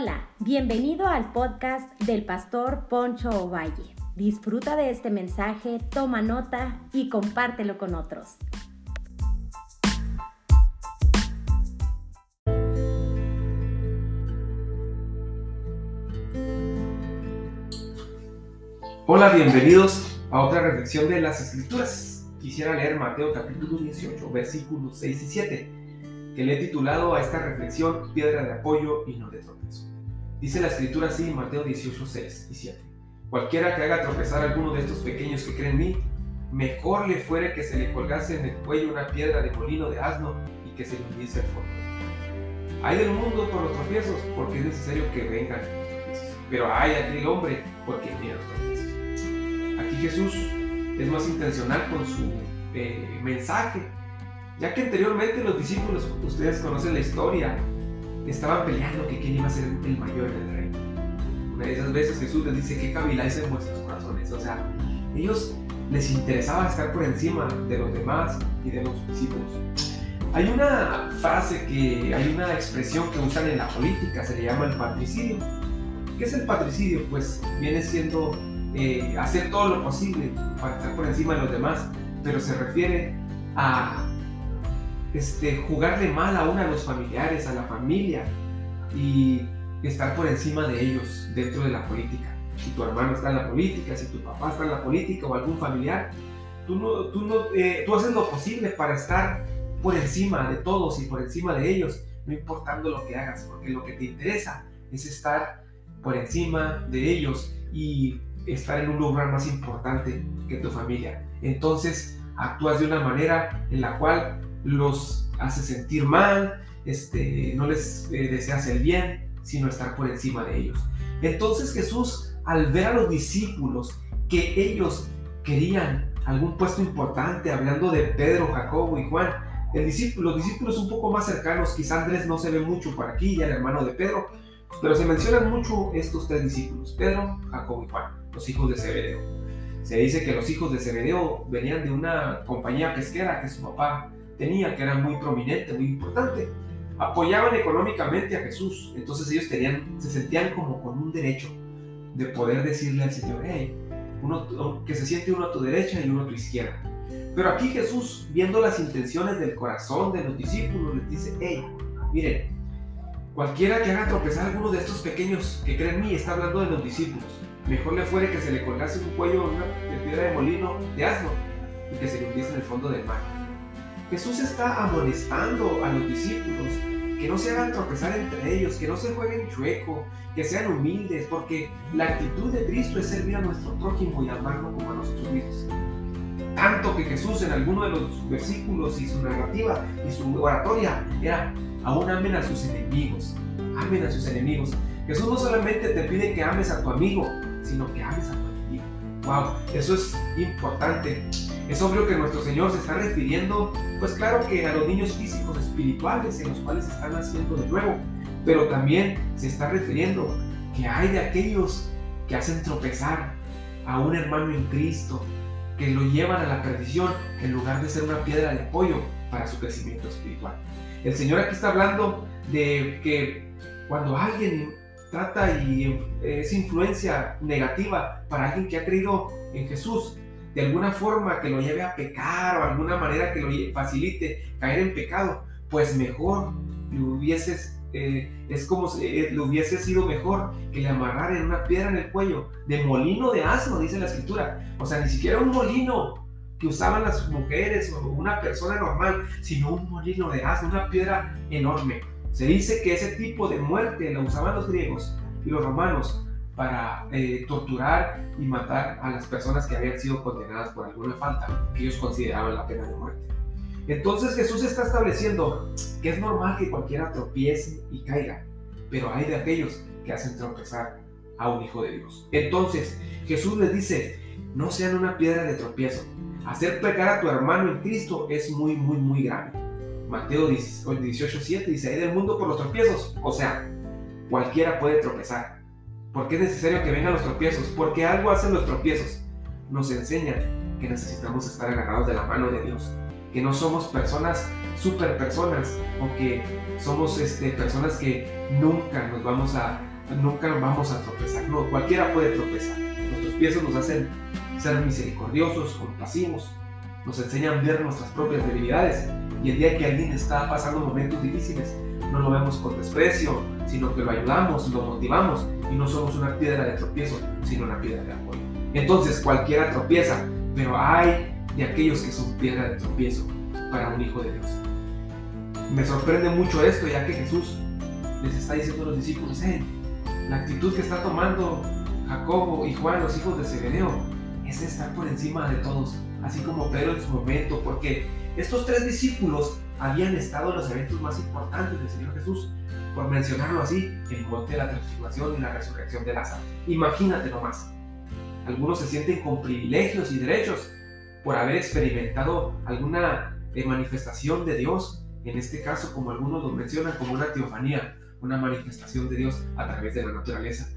Hola, bienvenido al podcast del pastor Poncho Ovalle. Disfruta de este mensaje, toma nota y compártelo con otros. Hola, bienvenidos a otra reflexión de las Escrituras. Quisiera leer Mateo capítulo 18, versículos 6 y 7, que le he titulado a esta reflexión Piedra de apoyo y no de tropiezo. Dice la Escritura así en Mateo 18, 6 y 7. Cualquiera que haga tropezar a alguno de estos pequeños que creen en mí, mejor le fuere que se le colgase en el cuello una piedra de molino de asno y que se le hundiese al fondo. Hay del mundo por los tropiezos, porque es necesario que vengan los tropiezos. Pero hay aquel hombre porque viene los tropiezos. Aquí Jesús es más intencional con su eh, mensaje, ya que anteriormente los discípulos, ustedes conocen la historia, estaban peleando que quién iba a ser el mayor del reino. Una de esas veces Jesús les dice que caviláis en vuestros corazones. O sea, ellos les interesaba estar por encima de los demás y de los discípulos. Hay una frase que, hay una expresión que usan en la política, se le llama el patricidio. ¿Qué es el patricidio? Pues viene siendo eh, hacer todo lo posible para estar por encima de los demás, pero se refiere a este, jugarle mal aún a los familiares, a la familia y estar por encima de ellos dentro de la política. Si tu hermano está en la política, si tu papá está en la política o algún familiar, tú, no, tú, no, eh, tú haces lo posible para estar por encima de todos y por encima de ellos, no importando lo que hagas, porque lo que te interesa es estar por encima de ellos y estar en un lugar más importante que tu familia. Entonces actúas de una manera en la cual los hace sentir mal, este, no les eh, deseas el bien, sino estar por encima de ellos. Entonces Jesús, al ver a los discípulos que ellos querían algún puesto importante, hablando de Pedro, Jacobo y Juan, el discípulo, los discípulos un poco más cercanos, quizá Andrés no se ve mucho por aquí, ya el hermano de Pedro, pero se mencionan mucho estos tres discípulos, Pedro, Jacobo y Juan, los hijos de Zebedeo. Se dice que los hijos de Zebedeo venían de una compañía pesquera que su papá tenía, que era muy prominente, muy importante. Apoyaban económicamente a Jesús, entonces ellos tenían, se sentían como con un derecho de poder decirle al Señor, hey, uno, que se siente uno a tu derecha y uno a tu izquierda. Pero aquí Jesús, viendo las intenciones del corazón de los discípulos, les dice, hey, miren, cualquiera que haga tropezar a alguno de estos pequeños que creen en mí, está hablando de los discípulos, mejor le fuere que se le colgase un cuello de piedra de molino de asno y que se le hundiese en el fondo del mar. Jesús está amonestando a los discípulos que no se hagan tropezar entre ellos, que no se jueguen chueco, que sean humildes, porque la actitud de Cristo es servir a nuestro prójimo y amarlo como a nosotros mismos. Tanto que Jesús en alguno de los versículos y su narrativa y su oratoria era, aún amen a sus enemigos, amen a sus enemigos. Jesús no solamente te pide que ames a tu amigo, sino que ames a tu. Wow, eso es importante. Es obvio que nuestro Señor se está refiriendo, pues claro que a los niños físicos espirituales en los cuales se están haciendo de nuevo, pero también se está refiriendo que hay de aquellos que hacen tropezar a un hermano en Cristo, que lo llevan a la perdición en lugar de ser una piedra de apoyo para su crecimiento espiritual. El Señor aquí está hablando de que cuando alguien trata y es influencia negativa para alguien que ha creído en Jesús, de alguna forma que lo lleve a pecar o alguna manera que lo facilite caer en pecado, pues mejor le hubieses, eh, es como si eh, hubiese sido mejor que le amarraran una piedra en el cuello, de molino de asno, dice la escritura. O sea, ni siquiera un molino que usaban las mujeres o una persona normal, sino un molino de asno, una piedra enorme. Se dice que ese tipo de muerte la usaban los griegos y los romanos para eh, torturar y matar a las personas que habían sido condenadas por alguna falta que ellos consideraban la pena de muerte. Entonces Jesús está estableciendo que es normal que cualquiera tropiece y caiga, pero hay de aquellos que hacen tropezar a un hijo de Dios. Entonces Jesús les dice, no sean una piedra de tropiezo. Hacer pecar a tu hermano en Cristo es muy, muy, muy grave. Mateo 18:7 dice, hay del mundo por los tropiezos. O sea, cualquiera puede tropezar. ¿Por qué es necesario que vengan los tropiezos? Porque algo hacen los tropiezos. Nos enseñan que necesitamos estar agarrados de la mano de Dios. Que no somos personas super personas o que somos este, personas que nunca nos vamos a, nunca vamos a tropezar. No, cualquiera puede tropezar. Nuestros pies nos hacen ser misericordiosos, compasivos, nos enseñan a ver nuestras propias debilidades y el día que alguien está pasando momentos difíciles, no lo vemos con desprecio, sino que lo ayudamos, lo motivamos y no somos una piedra de tropiezo, sino una piedra de apoyo. Entonces cualquiera tropieza, pero hay de aquellos que son piedra de tropiezo para un hijo de Dios. Me sorprende mucho esto, ya que Jesús les está diciendo a los discípulos, eh, la actitud que está tomando Jacobo y Juan, los hijos de Zebedeo, es estar por encima de todos, así como Pedro en su momento, porque estos tres discípulos habían estado en los eventos más importantes del Señor Jesús, por mencionarlo así, el monte de la transfiguración y la resurrección de Lázaro. Imagínate nomás. Algunos se sienten con privilegios y derechos por haber experimentado alguna eh, manifestación de Dios, en este caso como algunos lo mencionan como una teofanía, una manifestación de Dios a través de la naturaleza.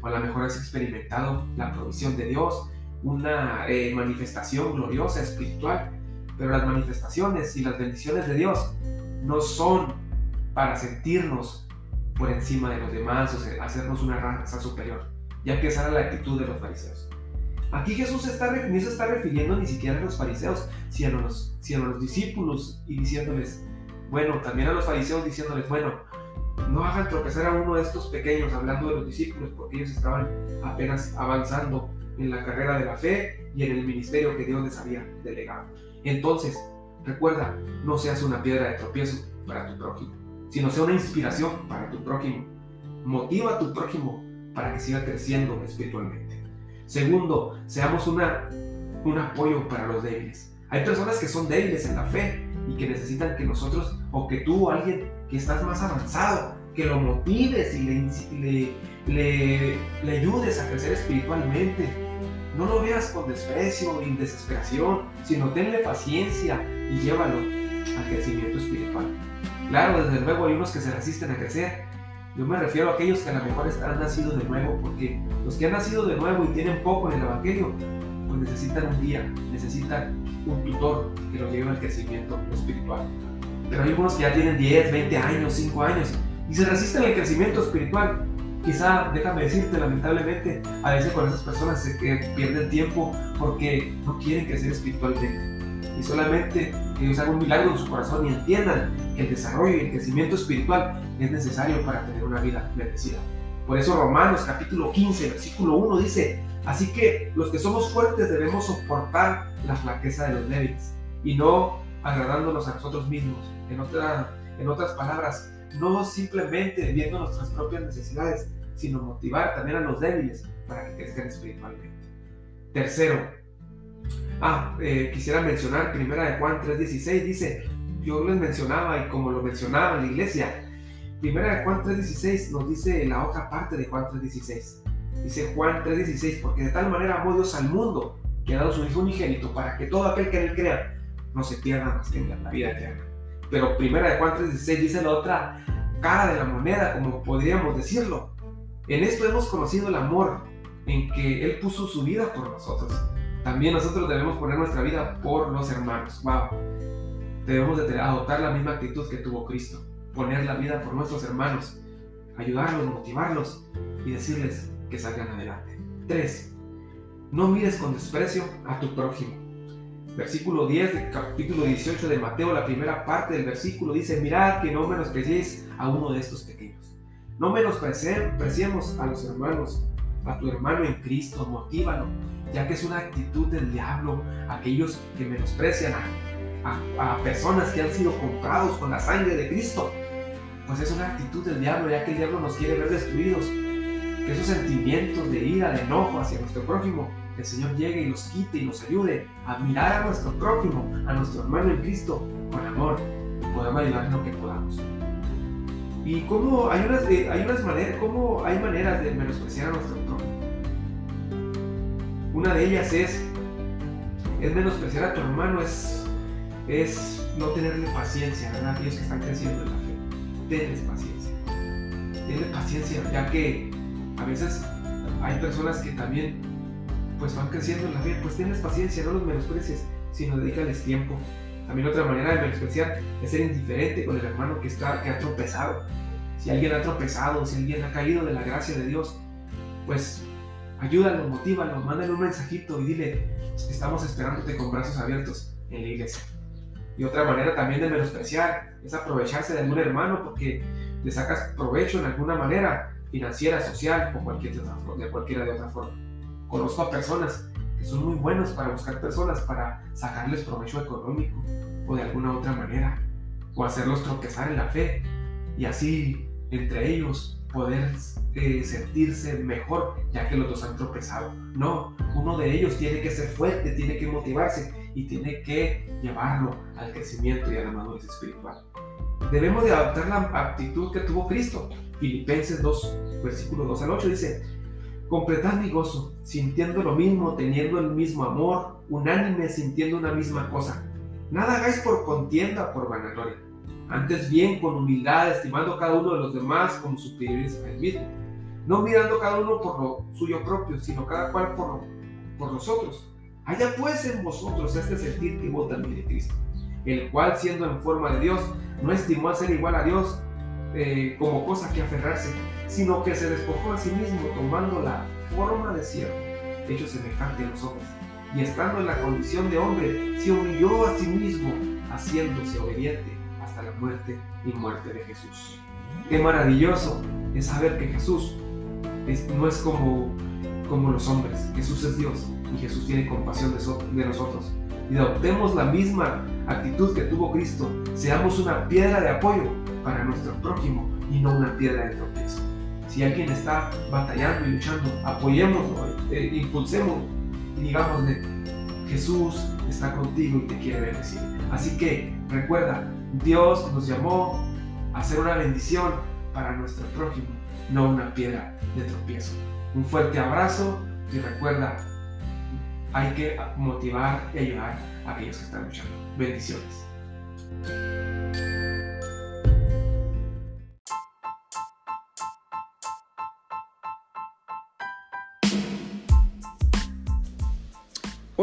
O a lo mejor has experimentado la provisión de Dios, una eh, manifestación gloriosa, espiritual, pero las manifestaciones y las bendiciones de Dios no son para sentirnos por encima de los demás o hacernos una raza superior, ya que esa era la actitud de los fariseos. Aquí Jesús está, se está refiriendo ni siquiera a los fariseos, sino a los, sino a los discípulos y diciéndoles, bueno, también a los fariseos diciéndoles, bueno, no hagan tropezar a uno de estos pequeños, hablando de los discípulos, porque ellos estaban apenas avanzando en la carrera de la fe y en el ministerio que Dios les había delegado. Entonces, recuerda, no seas una piedra de tropiezo para tu prójimo, sino sea una inspiración para tu prójimo. Motiva a tu prójimo para que siga creciendo espiritualmente. Segundo, seamos una, un apoyo para los débiles. Hay personas que son débiles en la fe que necesitan que nosotros, o que tú o alguien que estás más avanzado, que lo motives y le, le, le ayudes a crecer espiritualmente no lo veas con desprecio y desesperación, sino tenle paciencia y llévalo al crecimiento espiritual. Claro, desde luego hay unos que se resisten a crecer. Yo me refiero a aquellos que a lo mejor han nacido de nuevo, porque los que han nacido de nuevo y tienen poco en el Evangelio, pues necesitan un guía, necesitan un tutor que los lleve al crecimiento espiritual. Pero hay unos que ya tienen 10, 20 años, 5 años y se resisten al crecimiento espiritual quizá, déjame decirte, lamentablemente, a veces con esas personas se que pierden tiempo porque no quieren crecer espiritualmente. Y solamente que Dios haga un milagro en su corazón y entiendan que el desarrollo y el crecimiento espiritual es necesario para tener una vida bendecida. Por eso Romanos capítulo 15, versículo 1 dice, así que los que somos fuertes debemos soportar la flaqueza de los débiles y no agradándonos a nosotros mismos. En, otra, en otras palabras, no simplemente viendo nuestras propias necesidades, sino motivar también a los débiles para que crezcan espiritualmente. Tercero, ah, eh, quisiera mencionar Primera de Juan 3.16, dice, yo les mencionaba y como lo mencionaba en la iglesia, Primera de Juan 3.16 nos dice la otra parte de Juan 3.16. Dice Juan 3.16, porque de tal manera amó Dios al mundo que ha dado su Hijo unigénito para que todo aquel que en él crea no se pierda más que la vida eterna. Pero Primera de Juan 3.16 dice la otra cara de la moneda, como podríamos decirlo. En esto hemos conocido el amor, en que Él puso su vida por nosotros. También nosotros debemos poner nuestra vida por los hermanos. Wow. Debemos de adoptar la misma actitud que tuvo Cristo. Poner la vida por nuestros hermanos. Ayudarlos, motivarlos y decirles que salgan adelante. 3. No mires con desprecio a tu prójimo. Versículo 10 del capítulo 18 de Mateo, la primera parte del versículo dice, mirad que no menospreciéis a uno de estos pequeños. No menospreciemos a los hermanos, a tu hermano en Cristo, motívalo, ya que es una actitud del diablo, aquellos que menosprecian a, personas que han sido comprados con la sangre de Cristo. Pues es una actitud del diablo, ya que el diablo nos quiere ver destruidos. Esos sentimientos de ira, de enojo hacia nuestro prójimo, el Señor llegue y los quite y nos ayude a mirar a nuestro prójimo, a nuestro hermano en Cristo, con amor, y podamos ayudar en lo que podamos. Y cómo hay unas, hay unas maneras, cómo hay maneras de menospreciar a nuestro prójimo. Una de ellas es, es menospreciar a tu hermano, es, es no tenerle paciencia, ¿verdad? Aquellos que están creciendo en la fe. Tenles paciencia. Tenles paciencia, ya que a veces hay personas que también pues van creciendo en la fe, pues tenles paciencia, no los menosprecies, sino dedícales tiempo, también otra manera de menospreciar es ser indiferente con el hermano que, está, que ha tropezado. Si alguien ha tropezado, si alguien ha caído de la gracia de Dios, pues ayúdalo, motívalo, mándale un mensajito y dile, estamos esperándote con brazos abiertos en la iglesia. Y otra manera también de menospreciar es aprovecharse de algún hermano porque le sacas provecho en alguna manera, financiera, social o cualquier de, otra, de cualquiera de otra forma. Conozco a personas que son muy buenos para buscar personas, para sacarles provecho económico o de alguna otra manera, o hacerlos tropezar en la fe y así entre ellos poder eh, sentirse mejor ya que los dos han tropezado. No, uno de ellos tiene que ser fuerte, tiene que motivarse y tiene que llevarlo al crecimiento y a la madurez espiritual. Debemos de adoptar la actitud que tuvo Cristo. Filipenses 2, versículo 2 al 8 dice, completad mi gozo, sintiendo lo mismo, teniendo el mismo amor, unánime, sintiendo una misma cosa. Nada hagáis por contienda, por vanagloria antes bien con humildad, estimando cada uno de los demás como superiores a él mismo, no mirando cada uno por lo suyo propio, sino cada cual por, por nosotros. Haya pues en vosotros este sentir que vos también de Cristo, el cual siendo en forma de Dios, no estimó ser igual a Dios eh, como cosa que aferrarse, sino que se despojó a sí mismo tomando la forma de siervo, hecho semejante a nosotros, y estando en la condición de hombre, se humilló a sí mismo, haciéndose obediente la muerte y muerte de Jesús. Qué maravilloso es saber que Jesús no es como, los hombres. Jesús es Dios y Jesús tiene compasión de nosotros. Y adoptemos la misma actitud que tuvo Cristo. Seamos una piedra de apoyo para nuestro prójimo y no una piedra de tropiezo. Si alguien está batallando y luchando, apoyémoslo, eh, impulsemos y digámosle, Jesús está contigo y te quiere bendecir. Así que recuerda, Dios nos llamó a ser una bendición para nuestro prójimo, no una piedra de tropiezo. Un fuerte abrazo y recuerda, hay que motivar y ayudar a aquellos que están luchando. Bendiciones.